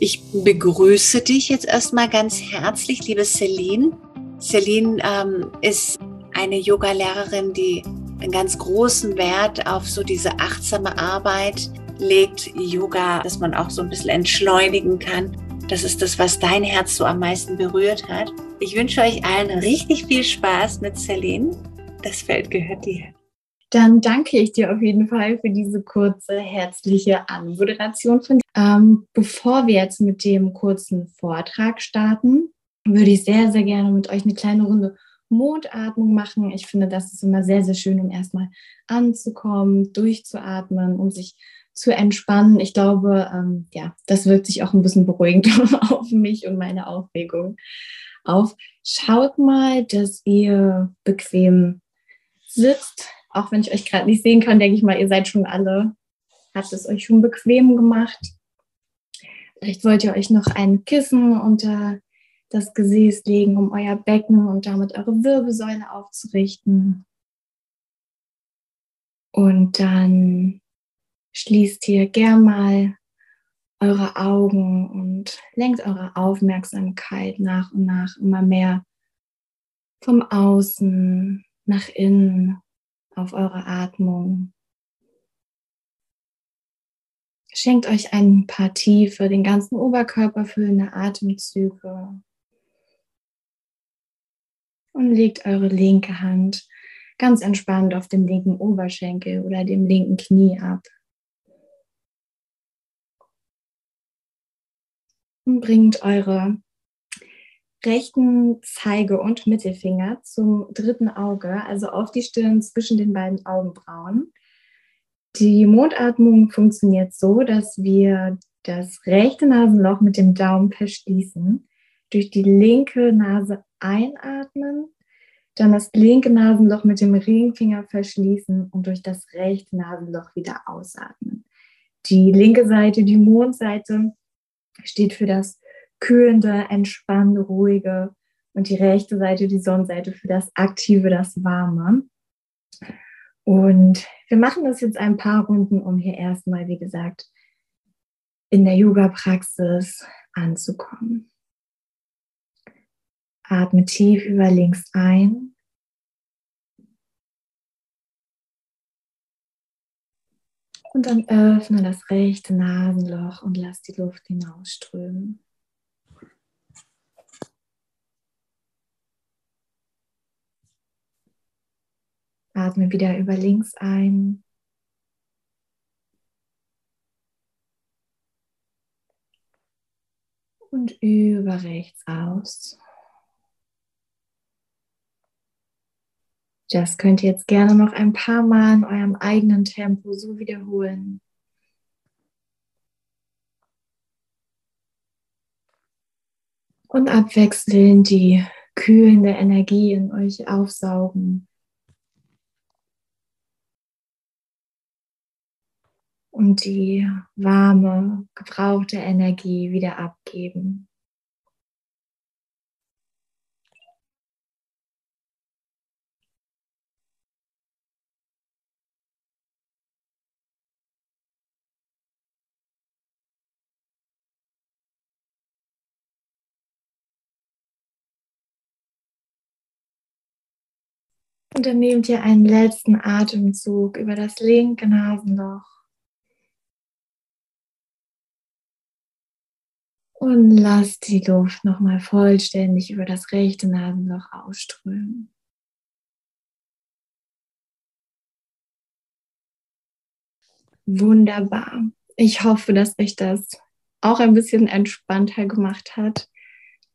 Ich begrüße dich jetzt erstmal ganz herzlich, liebe Celine. Celine ähm, ist eine Yoga-Lehrerin, die einen ganz großen Wert auf so diese achtsame Arbeit legt. Yoga, dass man auch so ein bisschen entschleunigen kann. Das ist das, was dein Herz so am meisten berührt hat. Ich wünsche euch allen richtig viel Spaß mit Celine. Das Feld gehört dir. Dann danke ich dir auf jeden Fall für diese kurze, herzliche Anmoderation. Von, ähm, bevor wir jetzt mit dem kurzen Vortrag starten, würde ich sehr, sehr gerne mit euch eine kleine Runde Mondatmung machen. Ich finde, das ist immer sehr, sehr schön, um erstmal anzukommen, durchzuatmen, um sich zu entspannen. Ich glaube, ähm, ja, das wirkt sich auch ein bisschen beruhigend auf mich und meine Aufregung auf. Schaut mal, dass ihr bequem sitzt, auch wenn ich euch gerade nicht sehen kann, denke ich mal, ihr seid schon alle, habt es euch schon bequem gemacht. Vielleicht wollt ihr euch noch ein Kissen unter das Gesäß legen, um euer Becken und damit eure Wirbelsäule aufzurichten. Und dann schließt ihr gern mal eure Augen und lenkt eure Aufmerksamkeit nach und nach immer mehr vom Außen nach innen auf eure Atmung. Schenkt euch ein paar tiefe, den ganzen Oberkörper füllende Atemzüge und legt eure linke Hand ganz entspannt auf dem linken Oberschenkel oder dem linken Knie ab. Und bringt eure rechten Zeige- und Mittelfinger zum dritten Auge, also auf die Stirn zwischen den beiden Augenbrauen. Die Mondatmung funktioniert so, dass wir das rechte Nasenloch mit dem Daumen verschließen, durch die linke Nase einatmen, dann das linke Nasenloch mit dem Ringfinger verschließen und durch das rechte Nasenloch wieder ausatmen. Die linke Seite, die Mondseite, steht für das kühlende, entspannende, ruhige und die rechte Seite, die Sonnenseite für das aktive, das warme. Und wir machen das jetzt ein paar Runden, um hier erstmal, wie gesagt, in der Yoga-Praxis anzukommen. Atme tief über links ein. Und dann öffne das rechte Nasenloch und lass die Luft hinausströmen. Atme wieder über links ein. Und über rechts aus. Das könnt ihr jetzt gerne noch ein paar Mal in eurem eigenen Tempo so wiederholen. Und abwechselnd die kühlende Energie in euch aufsaugen. Und die warme, gebrauchte Energie wieder abgeben. Und dann nehmt ihr einen letzten Atemzug über das linke Nasenloch. Und lass die Luft nochmal vollständig über das rechte Nasenloch ausströmen. Wunderbar. Ich hoffe, dass euch das auch ein bisschen entspannter gemacht hat.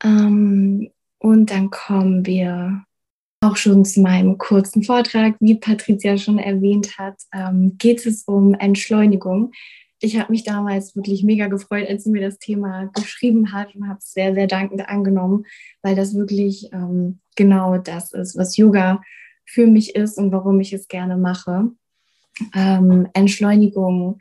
Ähm, und dann kommen wir auch schon zu meinem kurzen Vortrag. Wie Patricia schon erwähnt hat, ähm, geht es um Entschleunigung ich habe mich damals wirklich mega gefreut, als sie mir das Thema geschrieben hat und habe es sehr, sehr dankend angenommen, weil das wirklich ähm, genau das ist, was Yoga für mich ist und warum ich es gerne mache. Ähm, Entschleunigung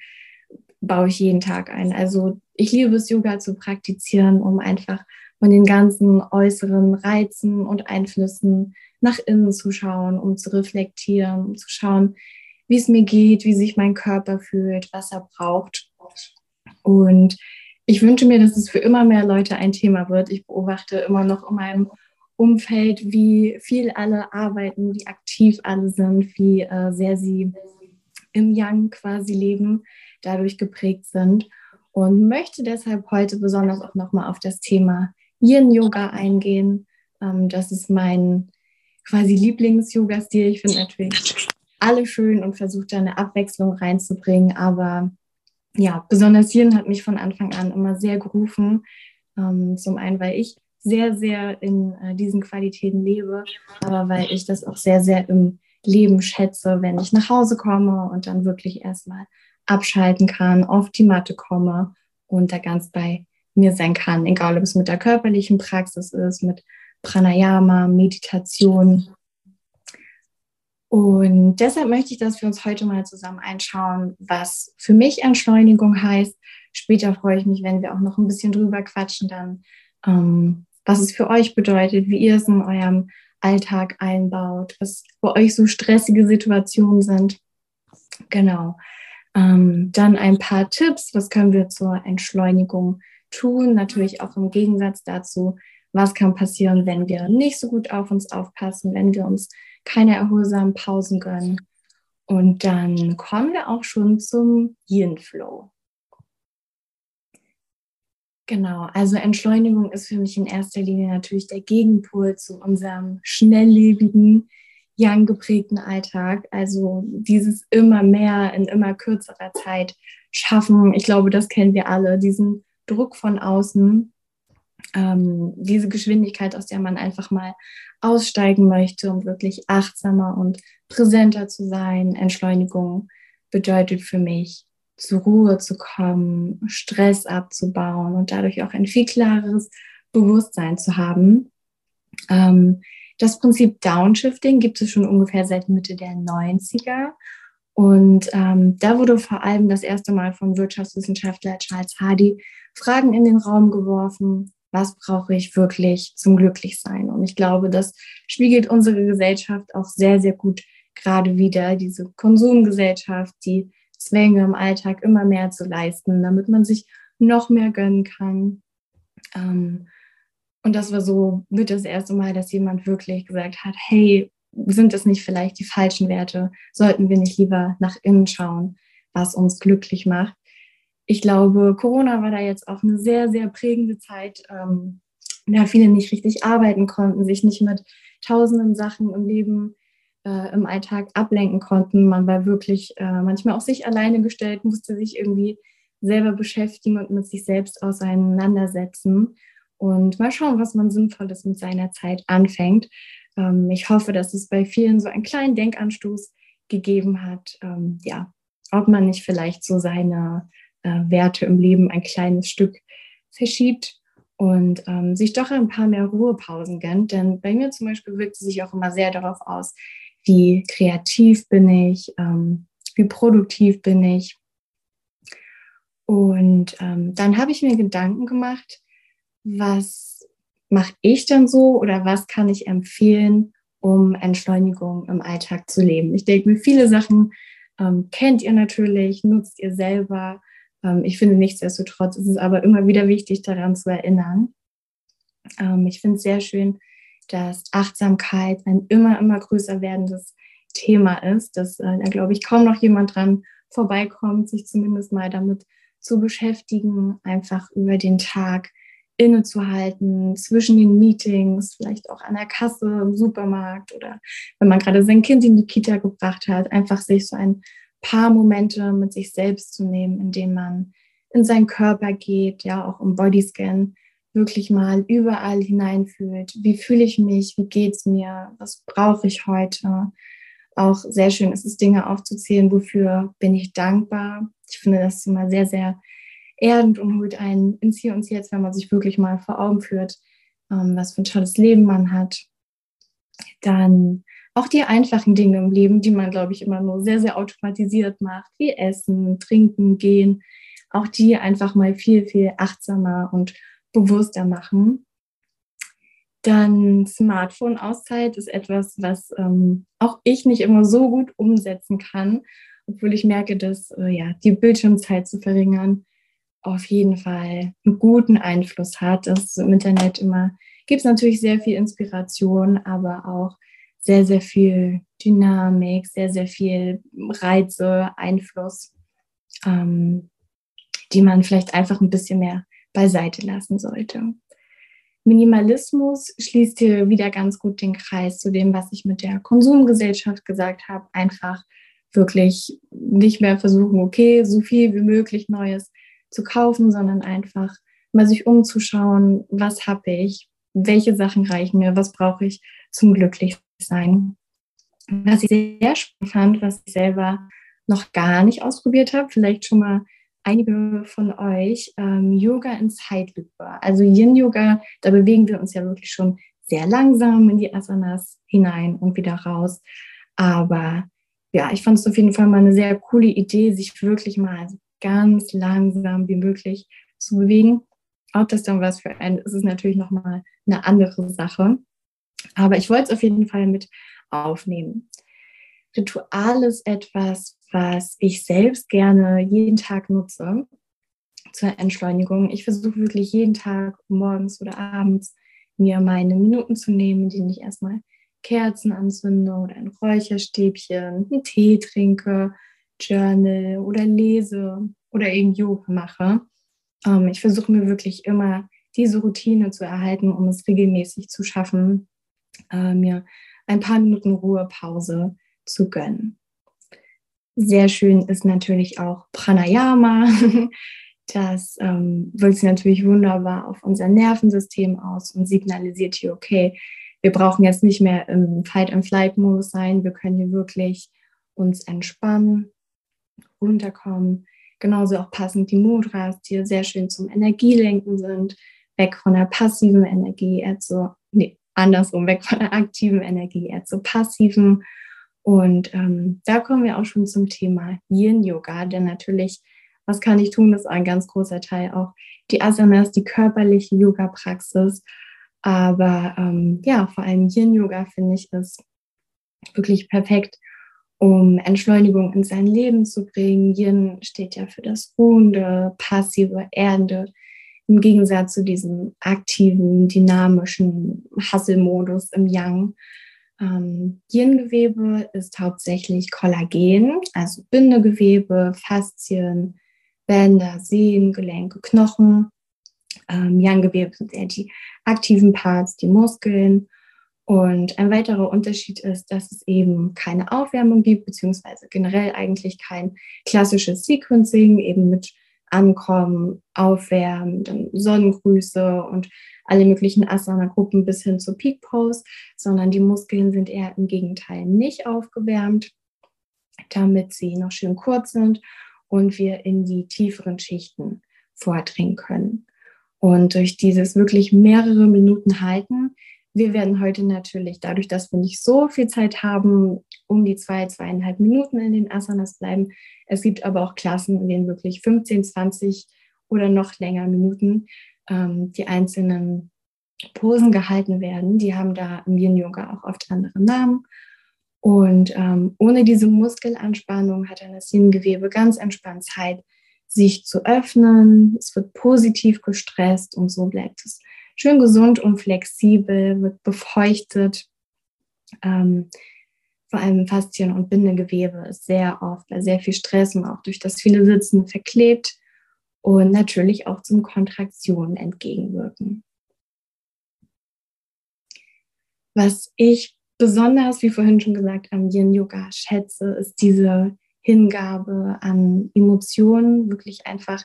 baue ich jeden Tag ein. Also ich liebe es, Yoga zu praktizieren, um einfach von den ganzen äußeren Reizen und Einflüssen nach innen zu schauen, um zu reflektieren, um zu schauen, wie es mir geht, wie sich mein Körper fühlt, was er braucht. Und ich wünsche mir, dass es für immer mehr Leute ein Thema wird. Ich beobachte immer noch in meinem Umfeld, wie viel alle arbeiten, wie aktiv alle sind, wie äh, sehr sie im Yang quasi leben, dadurch geprägt sind und möchte deshalb heute besonders auch nochmal auf das Thema Yin-Yoga eingehen. Ähm, das ist mein quasi Lieblings-Yoga-Stil. Ich finde natürlich alle schön und versuche da eine Abwechslung reinzubringen, aber ja, besonders Yin hat mich von Anfang an immer sehr gerufen. Ähm, zum einen, weil ich sehr, sehr in äh, diesen Qualitäten lebe, aber weil ich das auch sehr, sehr im Leben schätze, wenn ich nach Hause komme und dann wirklich erstmal abschalten kann, auf die Matte komme und da ganz bei mir sein kann, egal ob es mit der körperlichen Praxis ist, mit Pranayama, Meditation. Und deshalb möchte ich, dass wir uns heute mal zusammen einschauen, was für mich Entschleunigung heißt. Später freue ich mich, wenn wir auch noch ein bisschen drüber quatschen, dann, ähm, was es für euch bedeutet, wie ihr es in eurem Alltag einbaut, was für euch so stressige Situationen sind. Genau. Ähm, dann ein paar Tipps, was können wir zur Entschleunigung tun, natürlich auch im Gegensatz dazu, was kann passieren, wenn wir nicht so gut auf uns aufpassen, wenn wir uns keine erholsamen Pausen gönnen. Und dann kommen wir auch schon zum Yin Flow. Genau, also Entschleunigung ist für mich in erster Linie natürlich der Gegenpol zu unserem schnelllebigen, yang geprägten Alltag. Also dieses immer mehr in immer kürzerer Zeit schaffen. Ich glaube, das kennen wir alle, diesen Druck von außen, ähm, diese Geschwindigkeit, aus der man einfach mal aussteigen möchte, um wirklich achtsamer und präsenter zu sein. Entschleunigung bedeutet für mich, zur Ruhe zu kommen, Stress abzubauen und dadurch auch ein viel klareres Bewusstsein zu haben. Ähm, das Prinzip Downshifting gibt es schon ungefähr seit Mitte der 90er. Und ähm, da wurde vor allem das erste Mal vom Wirtschaftswissenschaftler Charles Hardy Fragen in den Raum geworfen, was brauche ich wirklich zum Glücklichsein? Und ich glaube, das spiegelt unsere Gesellschaft auch sehr, sehr gut gerade wieder, diese Konsumgesellschaft, die Zwänge im Alltag immer mehr zu leisten, damit man sich noch mehr gönnen kann. Ähm, und das war so mit das erste Mal, dass jemand wirklich gesagt hat, hey, sind das nicht vielleicht die falschen Werte? Sollten wir nicht lieber nach innen schauen, was uns glücklich macht? Ich glaube, Corona war da jetzt auch eine sehr, sehr prägende Zeit, ähm, da viele nicht richtig arbeiten konnten, sich nicht mit tausenden Sachen im Leben, äh, im Alltag ablenken konnten. Man war wirklich äh, manchmal auf sich alleine gestellt, musste sich irgendwie selber beschäftigen und mit sich selbst auseinandersetzen und mal schauen, was man Sinnvolles mit seiner Zeit anfängt. Ähm, ich hoffe, dass es bei vielen so einen kleinen Denkanstoß gegeben hat, ähm, ja, ob man nicht vielleicht so seine äh, Werte im Leben ein kleines Stück verschiebt und ähm, sich doch ein paar mehr Ruhepausen gönnt. Denn bei mir zum Beispiel wirkt es sich auch immer sehr darauf aus, wie kreativ bin ich, ähm, wie produktiv bin ich. Und ähm, dann habe ich mir Gedanken gemacht, was mache ich denn so oder was kann ich empfehlen, um Entschleunigung im Alltag zu leben? Ich denke mir, viele Sachen ähm, kennt ihr natürlich, nutzt ihr selber. Ähm, ich finde, nichtsdestotrotz ist es aber immer wieder wichtig, daran zu erinnern. Ähm, ich finde es sehr schön, dass Achtsamkeit ein immer, immer größer werdendes Thema ist, dass äh, da, glaube ich, kaum noch jemand dran vorbeikommt, sich zumindest mal damit zu beschäftigen, einfach über den Tag innezuhalten zwischen den Meetings, vielleicht auch an der Kasse im Supermarkt oder wenn man gerade sein Kind in die Kita gebracht hat, einfach sich so ein paar Momente mit sich selbst zu nehmen, indem man in seinen Körper geht, ja, auch im Bodyscan wirklich mal überall hineinfühlt. Wie fühle ich mich? Wie geht es mir? Was brauche ich heute? Auch sehr schön ist es, Dinge aufzuzählen, wofür bin ich dankbar. Ich finde das immer sehr, sehr erdend und holt einen ins Hier und Jetzt, wenn man sich wirklich mal vor Augen führt, ähm, was für ein tolles Leben man hat. Dann auch die einfachen Dinge im Leben, die man, glaube ich, immer nur sehr, sehr automatisiert macht, wie Essen, Trinken, Gehen, auch die einfach mal viel, viel achtsamer und bewusster machen. Dann Smartphone-Auszeit ist etwas, was ähm, auch ich nicht immer so gut umsetzen kann, obwohl ich merke, dass äh, ja, die Bildschirmzeit zu verringern auf jeden Fall einen guten Einfluss hat. Das im Internet immer gibt es natürlich sehr viel Inspiration, aber auch sehr, sehr viel Dynamik, sehr, sehr viel Reize, Einfluss, ähm, die man vielleicht einfach ein bisschen mehr beiseite lassen sollte. Minimalismus schließt hier wieder ganz gut den Kreis zu dem, was ich mit der Konsumgesellschaft gesagt habe. Einfach wirklich nicht mehr versuchen, okay, so viel wie möglich Neues zu kaufen, sondern einfach mal sich umzuschauen, was habe ich, welche Sachen reichen mir, was brauche ich zum Glücklichsein. Was ich sehr spannend fand, was ich selber noch gar nicht ausprobiert habe, vielleicht schon mal einige von euch, ähm, Yoga in Zeitlupe. Also Yin-Yoga, da bewegen wir uns ja wirklich schon sehr langsam in die Asanas hinein und wieder raus. Aber ja, ich fand es auf jeden Fall mal eine sehr coole Idee, sich wirklich mal ganz langsam wie möglich zu bewegen. Ob das dann was für einen ist, ist natürlich nochmal eine andere Sache. Aber ich wollte es auf jeden Fall mit aufnehmen. Ritual ist etwas, was ich selbst gerne jeden Tag nutze zur Entschleunigung. Ich versuche wirklich jeden Tag morgens oder abends mir meine Minuten zu nehmen, in denen ich erstmal Kerzen anzünde oder ein Räucherstäbchen, einen Tee trinke, Journal oder lese oder eben Yoga mache. Ähm, ich versuche mir wirklich immer diese Routine zu erhalten, um es regelmäßig zu schaffen, äh, mir ein paar Minuten Ruhepause zu gönnen. Sehr schön ist natürlich auch Pranayama. Das ähm, wirkt sich natürlich wunderbar auf unser Nervensystem aus und signalisiert hier, okay, wir brauchen jetzt nicht mehr im Fight-and-Flight-Modus sein. Wir können hier wirklich uns entspannen, runterkommen. Genauso auch passend die Mudras, die sehr schön zum Energielenken sind. Weg von der passiven Energie, zu, nee, andersrum, weg von der aktiven Energie, eher zur passiven. Und ähm, da kommen wir auch schon zum Thema Yin-Yoga, denn natürlich, was kann ich tun, das ist ein ganz großer Teil auch die Asanas, die körperliche Yoga-Praxis. Aber ähm, ja, vor allem Yin-Yoga finde ich ist wirklich perfekt, um Entschleunigung in sein Leben zu bringen. Yin steht ja für das Ruhende, passive, Erdende, im Gegensatz zu diesem aktiven, dynamischen Hasselmodus im Yang. Ähm, Yin-Gewebe ist hauptsächlich Kollagen, also Bindegewebe, Faszien, Bänder, Sehnen, Gelenke, Knochen. Ähm, Yang-Gewebe sind eher die aktiven Parts, die Muskeln. Und ein weiterer Unterschied ist, dass es eben keine Aufwärmung gibt, beziehungsweise generell eigentlich kein klassisches Sequencing, eben mit Ankommen, Aufwärmen, dann Sonnengrüße und alle möglichen Asana-Gruppen bis hin zur Peak Pose, sondern die Muskeln sind eher im Gegenteil nicht aufgewärmt, damit sie noch schön kurz sind und wir in die tieferen Schichten vordringen können. Und durch dieses wirklich mehrere Minuten halten, wir werden heute natürlich, dadurch, dass wir nicht so viel Zeit haben, um die zwei, zweieinhalb Minuten in den Asanas bleiben. Es gibt aber auch Klassen, in denen wirklich 15, 20 oder noch länger Minuten ähm, die einzelnen Posen gehalten werden. Die haben da im Yin-Yoga auch oft andere Namen. Und ähm, ohne diese Muskelanspannung hat dann das Yin-Gewebe ganz entspannt Zeit, sich zu öffnen. Es wird positiv gestresst und so bleibt es schön gesund und flexibel, wird befeuchtet. Ähm, vor allem Faszien- und Bindegewebe ist sehr oft bei sehr viel Stress und auch durch das viele Sitzen verklebt und natürlich auch zum Kontraktionen entgegenwirken. Was ich besonders, wie vorhin schon gesagt, am Yin Yoga schätze, ist diese Hingabe an Emotionen, wirklich einfach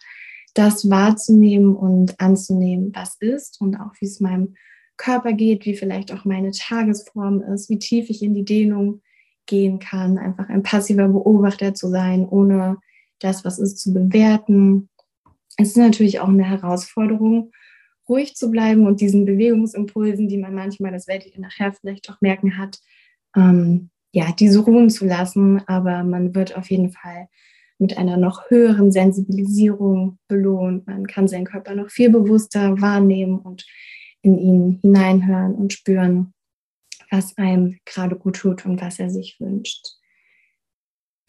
das wahrzunehmen und anzunehmen, was ist und auch wie es meinem Körper geht, wie vielleicht auch meine Tagesform ist, wie tief ich in die Dehnung gehen kann, einfach ein passiver Beobachter zu sein, ohne das, was ist, zu bewerten, es ist natürlich auch eine Herausforderung, ruhig zu bleiben und diesen Bewegungsimpulsen, die man manchmal, das werdet ihr nachher vielleicht auch merken, hat, ähm, ja, diese ruhen zu lassen. Aber man wird auf jeden Fall mit einer noch höheren Sensibilisierung belohnt. Man kann seinen Körper noch viel bewusster wahrnehmen und in ihn hineinhören und spüren, was einem gerade gut tut und was er sich wünscht.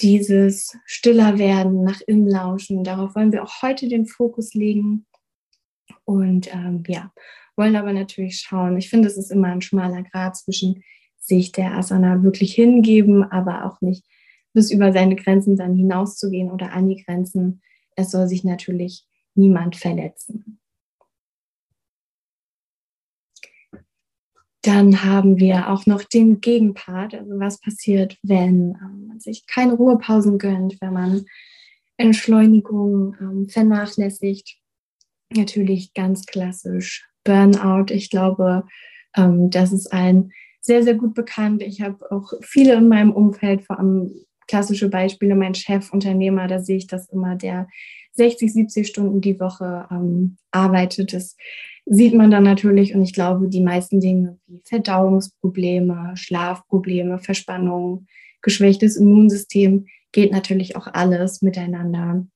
Dieses stiller werden, nach innen lauschen. Darauf wollen wir auch heute den Fokus legen. Und ähm, ja, wollen aber natürlich schauen. Ich finde, es ist immer ein schmaler Grad zwischen sich der Asana wirklich hingeben, aber auch nicht bis über seine Grenzen dann hinauszugehen oder an die Grenzen. Es soll sich natürlich niemand verletzen. Dann haben wir auch noch den Gegenpart, also was passiert, wenn ähm, man sich keine Ruhepausen gönnt, wenn man Entschleunigung ähm, vernachlässigt. Natürlich ganz klassisch Burnout. Ich glaube, ähm, das ist ein sehr, sehr gut bekannt. Ich habe auch viele in meinem Umfeld, vor allem klassische Beispiele, mein Chef, Unternehmer, da sehe ich das immer, der 60, 70 Stunden die Woche arbeitet. Das sieht man dann natürlich und ich glaube, die meisten Dinge wie Verdauungsprobleme, Schlafprobleme, Verspannung, geschwächtes Immunsystem geht natürlich auch alles miteinander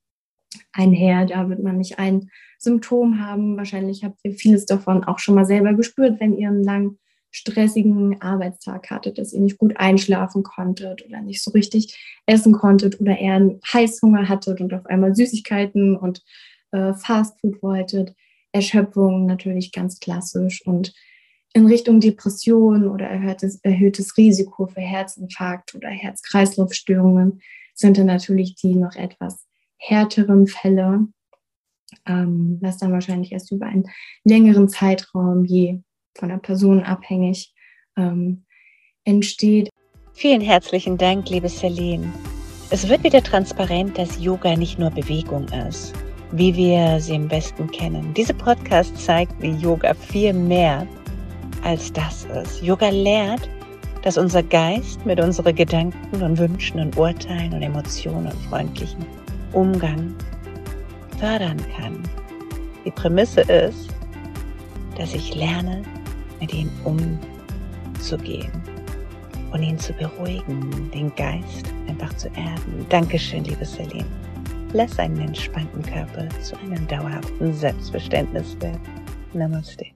einher. Da wird man nicht ein Symptom haben. Wahrscheinlich habt ihr vieles davon auch schon mal selber gespürt, wenn ihr einen langen, stressigen Arbeitstag hattet, dass ihr nicht gut einschlafen konntet oder nicht so richtig essen konntet oder eher einen Heißhunger hattet und auf einmal Süßigkeiten und äh, Fastfood wolltet. Erschöpfung natürlich ganz klassisch und in Richtung Depression oder erhöhtes, erhöhtes Risiko für Herzinfarkt oder Herz-Kreislauf-Störungen sind dann natürlich die noch etwas härteren Fälle, ähm, was dann wahrscheinlich erst über einen längeren Zeitraum je von der Person abhängig ähm, entsteht. Vielen herzlichen Dank, liebe Celine. Es wird wieder transparent, dass Yoga nicht nur Bewegung ist, wie wir sie im besten kennen. Diese Podcast zeigt, wie Yoga viel mehr als das ist. Yoga lehrt, dass unser Geist mit unseren Gedanken und Wünschen und Urteilen und Emotionen und freundlichen Umgang fördern kann. Die Prämisse ist, dass ich lerne, mit ihm umzugehen und ihn zu beruhigen, den Geist einfach zu erden. Dankeschön, liebe Celine. Lass einen entspannten Körper zu einem dauerhaften Selbstverständnis werden. Namaste.